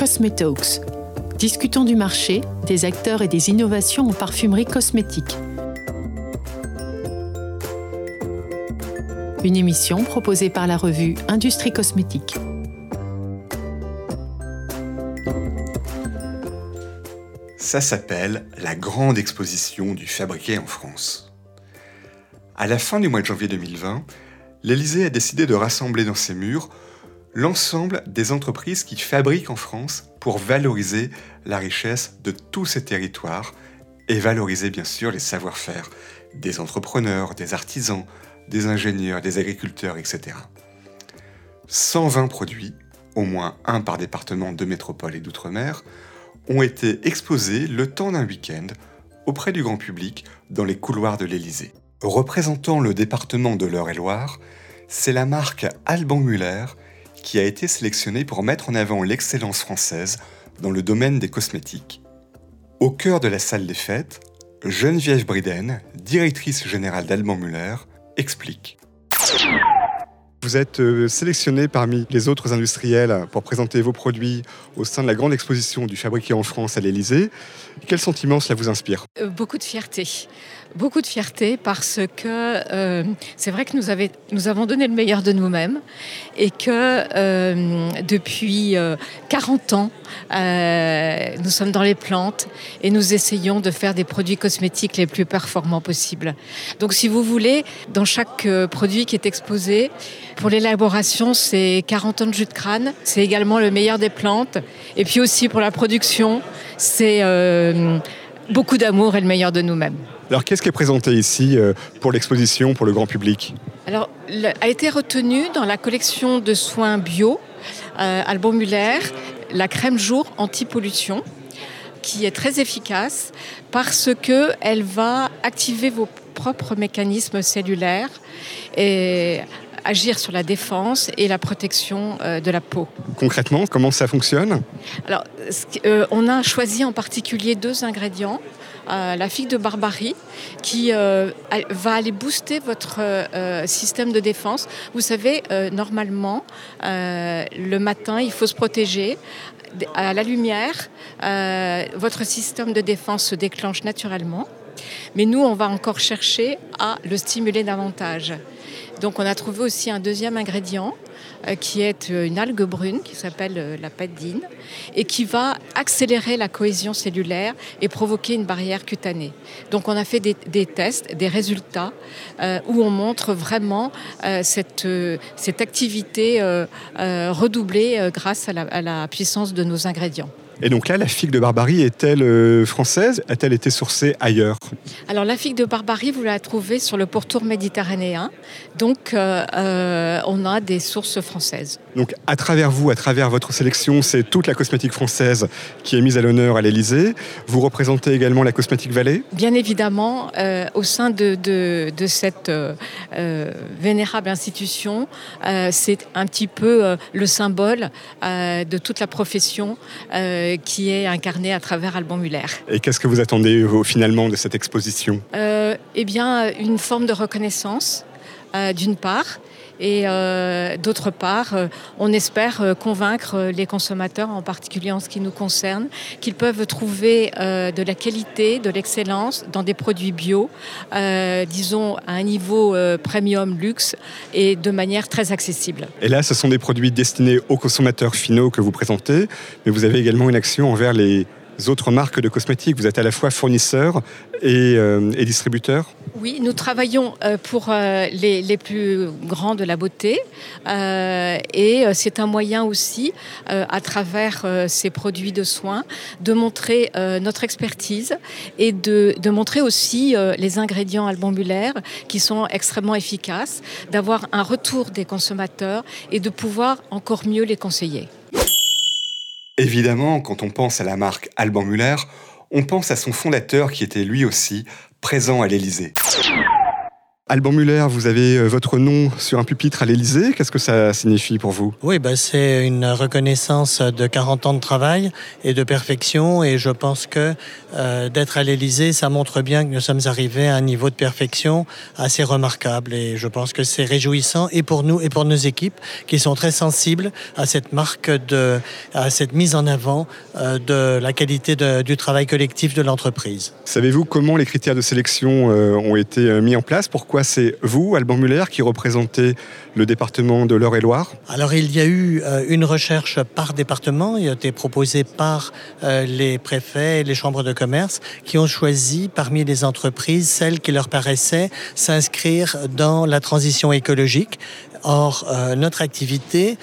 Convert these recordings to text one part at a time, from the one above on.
Cosmetalks. Discutons du marché, des acteurs et des innovations en parfumerie cosmétique. Une émission proposée par la revue Industrie Cosmétique. Ça s'appelle la grande exposition du fabriqué en France. À la fin du mois de janvier 2020, l'Elysée a décidé de rassembler dans ses murs l'ensemble des entreprises qui fabriquent en France pour valoriser la richesse de tous ces territoires et valoriser bien sûr les savoir-faire des entrepreneurs, des artisans, des ingénieurs, des agriculteurs, etc. 120 produits, au moins un par département de métropole et d'outre-mer, ont été exposés le temps d'un week-end auprès du grand public dans les couloirs de l'Élysée. Représentant le département de l'Eure-et-Loire, c'est la marque Alban Muller qui a été sélectionnée pour mettre en avant l'excellence française dans le domaine des cosmétiques. Au cœur de la salle des fêtes, Geneviève Briden, directrice générale d'Alban Muller, explique. Vous êtes euh, sélectionné parmi les autres industriels pour présenter vos produits au sein de la grande exposition du fabriqué en France à l'Elysée. Quel sentiment cela vous inspire? Euh, Beaucoup de fierté. Beaucoup de fierté parce que euh, c'est vrai que nous, nous, avons donné le meilleur de nous-mêmes et que depuis 40 ans, nous sommes dans les plantes et nous essayons de faire des produits cosmétiques les plus performants possibles. Donc si vous voulez, dans chaque produit qui est exposé, pour l'élaboration, c'est 40 ans de jus de crâne. C'est également le meilleur des plantes. Et puis aussi pour la production, c'est euh, beaucoup d'amour et le meilleur de nous-mêmes. Alors qu'est-ce qui est présenté ici euh, pour l'exposition, pour le grand public? Alors, a été retenu dans la collection de soins bio euh, Albon Muller la crème jour anti-pollution qui est très efficace parce qu'elle va activer vos propres mécanismes cellulaires et agir sur la défense et la protection euh, de la peau. Concrètement, comment ça fonctionne? Alors, euh, on a choisi en particulier deux ingrédients. Euh, la figue de barbarie qui va aller booster votre système de défense. Vous savez, normalement, le matin, il faut se protéger à la lumière, votre système de défense se déclenche naturellement. Mais nous, on va encore chercher à le stimuler davantage. Donc on a trouvé aussi un deuxième ingrédient euh, qui est euh, une algue brune qui s'appelle euh, la padine et qui va accélérer la cohésion cellulaire et provoquer une barrière cutanée. Donc on a fait des, tests, des résultats où on montre vraiment cette, cette activité redoublée grâce à la puissance de nos ingrédients. Et donc là, la figue de Barbarie est-elle euh, française? A-t-elle été sourcée ailleurs? Alors la figue de Barbarie, vous la trouvez sur le pourtour méditerranéen. Donc euh, euh, on a des sources françaises. Donc à travers vous, à travers votre sélection, c'est toute la cosmétique française qui est mise à l'honneur à l'Elysée. Vous représentez également la cosmétique Vallée Bien évidemment, au sein de, de cette vénérable institution, c'est un petit peu le symbole de toute la profession qui est incarné à travers Alban Muller. Et qu'est-ce que vous attendez finalement de cette exposition? Euh, Eh bien, une forme de reconnaissance, euh, d'une part, et euh, d'autre part, on espère convaincre les consommateurs, en particulier en ce qui nous concerne, qu'ils peuvent trouver de la qualité, de l'excellence dans des produits bio, disons à un niveau premium luxe et de manière très accessible. Et là, ce sont des produits destinés aux consommateurs finaux que vous présentez, mais vous avez également une action envers les autres marques de cosmétiques. Vous êtes à la fois fournisseur et, euh, distributeur Oui, nous travaillons euh, pour euh, les, plus grands de la beauté et c'est un moyen aussi, à travers ces produits de soins, de montrer notre expertise et de, de montrer aussi les ingrédients albambulaires qui sont extrêmement efficaces, d'avoir un retour des consommateurs et de pouvoir encore mieux les conseiller. Évidemment, quand on pense à la marque Alban Muller, on pense à son fondateur qui était lui aussi présent à l'Élysée. Alban Muller, vous avez euh, votre nom sur un pupitre à l'Élysée. Qu'est-ce que ça signifie pour vous? Oui, bah, c'est une reconnaissance de 40 ans de travail et de perfection. Et je pense que euh, d'être à l'Élysée, ça montre bien que nous sommes arrivés à un niveau de perfection assez remarquable. Et je pense que c'est réjouissant et pour nous et pour nos équipes qui sont très sensibles à cette marque, de, à cette mise en avant euh, de la qualité du travail collectif de l'entreprise. Savez-vous comment les critères de sélection ont été mis en place? Pourquoi c'est vous, Alban Muller, qui représentez le département de l'Eure-et-Loire? Alors il y a eu euh, une recherche par département, il a été proposé par euh, les préfets et les chambres de commerce qui ont choisi parmi les entreprises celles qui leur paraissaient s'inscrire dans la transition écologique. Or, euh, notre activité,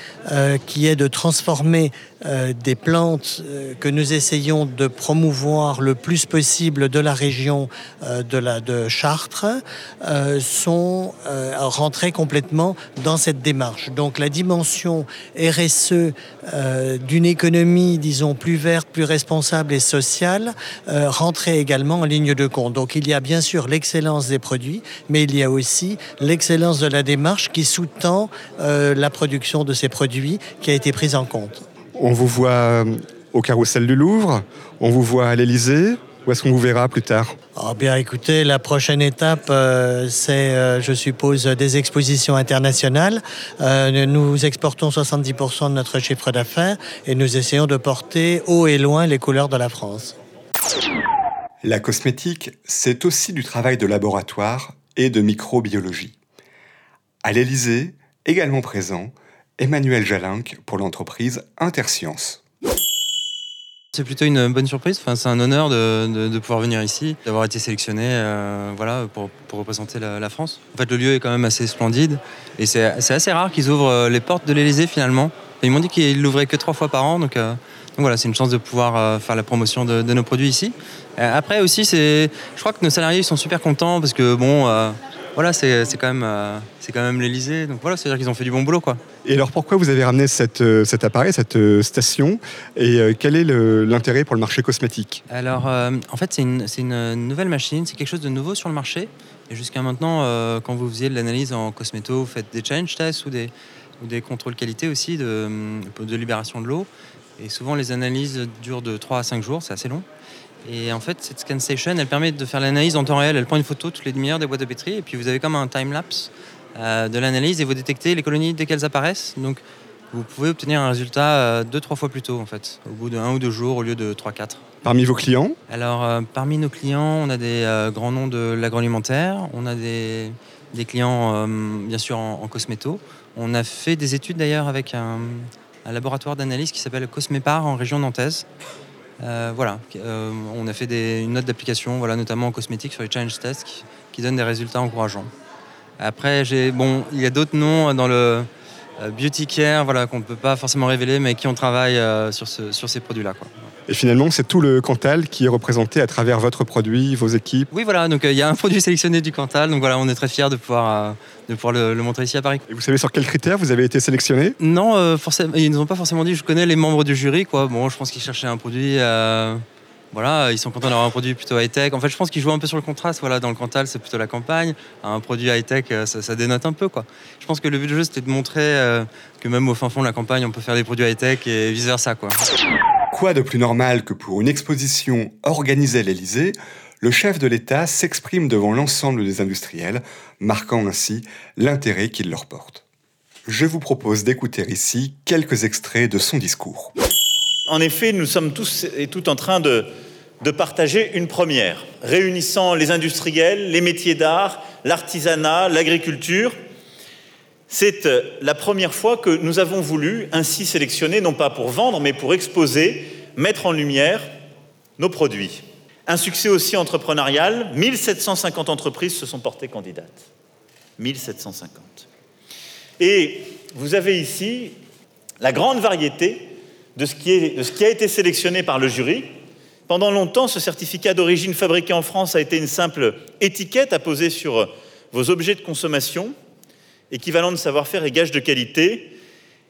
qui est de transformer euh, des plantes euh, que nous essayons de promouvoir le plus possible de la région euh, de, de Chartres sont rentrées complètement dans cette démarche. Donc la dimension RSE d'une économie, disons, plus verte, plus responsable et sociale rentrait également en ligne de compte. Donc il y a bien sûr l'excellence des produits, mais il y a aussi l'excellence de la démarche qui sous-tend la production de ces produits qui a été prise en compte. On vous voit euh, au carrousel du Louvre, on vous voit à l'Elysée. Où est-ce qu'on vous verra plus tard? Oh Bien écoutez, la prochaine étape, euh, c'est, euh, je suppose, des expositions internationales. nous exportons 70% de notre chiffre d'affaires et nous essayons de porter haut et loin les couleurs de la France. La cosmétique, c'est aussi du travail de laboratoire et de microbiologie. À l'Elysée, également présent, Emmanuel Jalinck pour l'entreprise Interscience. C'est plutôt une bonne surprise. Enfin, c'est un honneur de, pouvoir venir ici, d'avoir été sélectionné euh, voilà, pour, représenter la, France. En fait, le lieu est quand même assez splendide et c'est assez rare qu'ils ouvrent euh, les portes de l'Elysée finalement. ils m'ont dit qu'ils l'ouvraient que trois fois par an, donc, euh, voilà, c'est une chance de pouvoir faire la promotion de, nos produits ici. après aussi, je crois que nos salariés sont super contents parce que bon voilà, c'est quand même, euh, c'est quand même l'Elysée. Donc voilà, c'est-à-dire qu'ils ont fait du bon boulot, quoi. Et alors, pourquoi vous avez ramené euh, cet appareil, cette euh, station, et quel est l'intérêt pour le marché cosmétique? Alors, en fait, c'est une, une, nouvelle machine, c'est quelque chose de nouveau sur le marché. Et jusqu'à maintenant, quand vous faisiez de l'analyse en cosméto, vous faites des change tests ou des, ou des contrôles qualité aussi de, de libération de l'eau. Et souvent, les analyses durent de 3 à 5 jours, c'est assez long. Et en fait, cette scan station, elle permet de faire l'analyse en temps réel. Elle prend une photo toutes les demi-heures des boîtes de pétri et puis vous avez comme un time-lapse euh, de l'analyse et vous détectez les colonies dès qu'elles apparaissent. Donc vous pouvez obtenir un résultat euh, deux, trois fois plus tôt en fait, au bout de un ou deux jours au lieu de trois, quatre. Parmi vos clients? Alors, euh, parmi nos clients, on a des grands noms de l'agroalimentaire, on a des, clients bien sûr en, cosméto. On a fait des études d'ailleurs avec un, un laboratoire d'analyse qui s'appelle Cosmépar en région nantaise. Euh, voilà, euh, on a fait une note d'application, voilà, notamment en cosmétique sur les challenge tests qui, donnent des résultats encourageants. Après, bon, il y a d'autres noms dans le, euh, beauty care, voilà, qu'on ne peut pas forcément révéler, mais qui euh, sur, sur ces produits-là. Et finalement, c'est tout le Cantal qui est représenté à travers votre produit, vos équipes Oui, voilà, donc euh, il y a un produit sélectionné du Cantal, donc voilà, on est très fiers de pouvoir, de pouvoir le, montrer ici à Paris. Et vous savez sur quels critères vous avez été sélectionné? Non, forcément, ils ne nous ont pas forcément dit, je connais les membres du jury, quoi. Bon, je pense qu'ils cherchaient un produit voilà, ils sont contents d'avoir un produit plutôt high-tech. En fait, je pense qu'ils jouent un peu sur le contraste. Voilà, dans le Cantal, c'est plutôt la campagne. Un produit high-tech, euh, ça, dénote un peu. Quoi. Je pense que le but du jeu, c'était de montrer euh, que même au fin fond de la campagne, on peut faire des produits high-tech et vice-versa. Quoi. Quoi de plus normal que pour une exposition organisée à l'Elysée, le chef de l'État s'exprime devant l'ensemble des industriels, marquant ainsi l'intérêt qu'il leur porte. Je vous propose d'écouter ici quelques extraits de son discours. En effet, nous sommes tous et toutes en train de, partager une première, réunissant les industriels, les métiers d'art, l'artisanat, l'agriculture. C'est euh, la première fois que nous avons voulu ainsi sélectionner, non pas pour vendre, mais pour exposer, mettre en lumière nos produits. Un succès aussi entrepreneurial, 1750 entreprises se sont portées candidates. 1750. Et vous avez ici la grande variété de ce, qui de ce qui a été sélectionné par le jury. Pendant longtemps, ce certificat d'origine fabriqué en France a été une simple étiquette à poser sur vos objets de consommation, équivalent de savoir-faire et gage de qualité.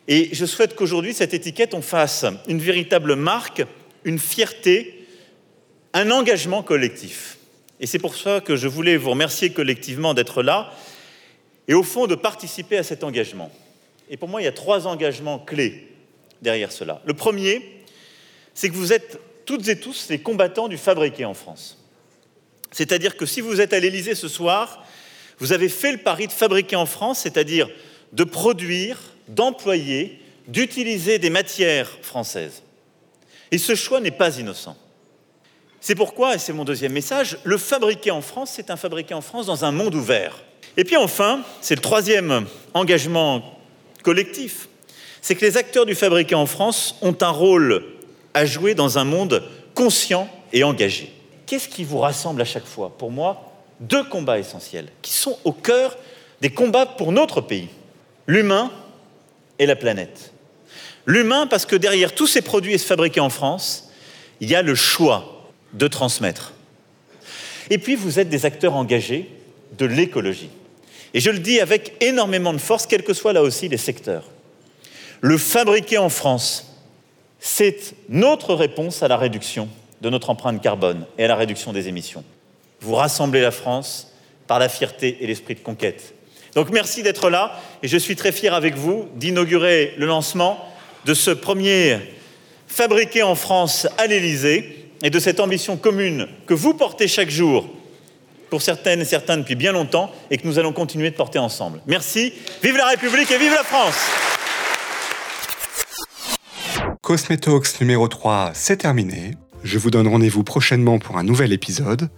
Et je souhaite qu'aujourd'hui, cette étiquette, on fasse une véritable marque, une fierté, un engagement collectif. Et c'est pour ça que je voulais vous remercier collectivement d'être là et au fond de participer à cet engagement. Et pour moi, il y a trois engagements clés derrière cela. Le premier, c'est que vous êtes toutes et tous les combattants du fabriqué en France. C'est-à-dire que si vous êtes à l'Élysée ce soir, vous avez fait le pari de fabriquer en France, c'est-à-dire de produire, d'employer, d'utiliser des matières françaises. Et ce choix n'est pas innocent. C'est pourquoi, et c'est mon deuxième message, le fabriquer en France, c'est un fabriqué en France dans un monde ouvert. Et puis enfin, c'est le troisième engagement collectif, c'est que les acteurs du fabriqué en France ont un rôle à jouer dans un monde conscient et engagé. Qu'est-ce qui vous rassemble à chaque fois? Pour moi, deux combats essentiels qui sont au cœur des combats pour notre pays. L'humain et la planète. L'humain parce que derrière tous ces produits fabriqués en France, il y a le choix de transmettre. Et puis vous êtes des acteurs engagés de l'écologie. Et je le dis avec énormément de force, quels que soient là aussi les secteurs. Le fabriquer en France, c'est notre réponse à la réduction de notre empreinte carbone et à la réduction des émissions. Vous rassemblez la France par la fierté et l'esprit de conquête. Donc merci d'être là et je suis très fier avec vous d'inaugurer le lancement de ce premier fabriqué en France à l'Élysée et de cette ambition commune que vous portez chaque jour pour certaines et certains depuis bien longtemps et que nous allons continuer de porter ensemble. Merci, vive la République et vive la France Cosmetalks numéro 3, c'est terminé. Je vous donne rendez-vous prochainement pour un nouvel épisode.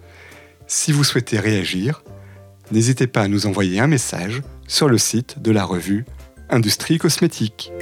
Si vous souhaitez réagir, n'hésitez pas à nous envoyer un message sur le site de la revue Industrie Cosmétique.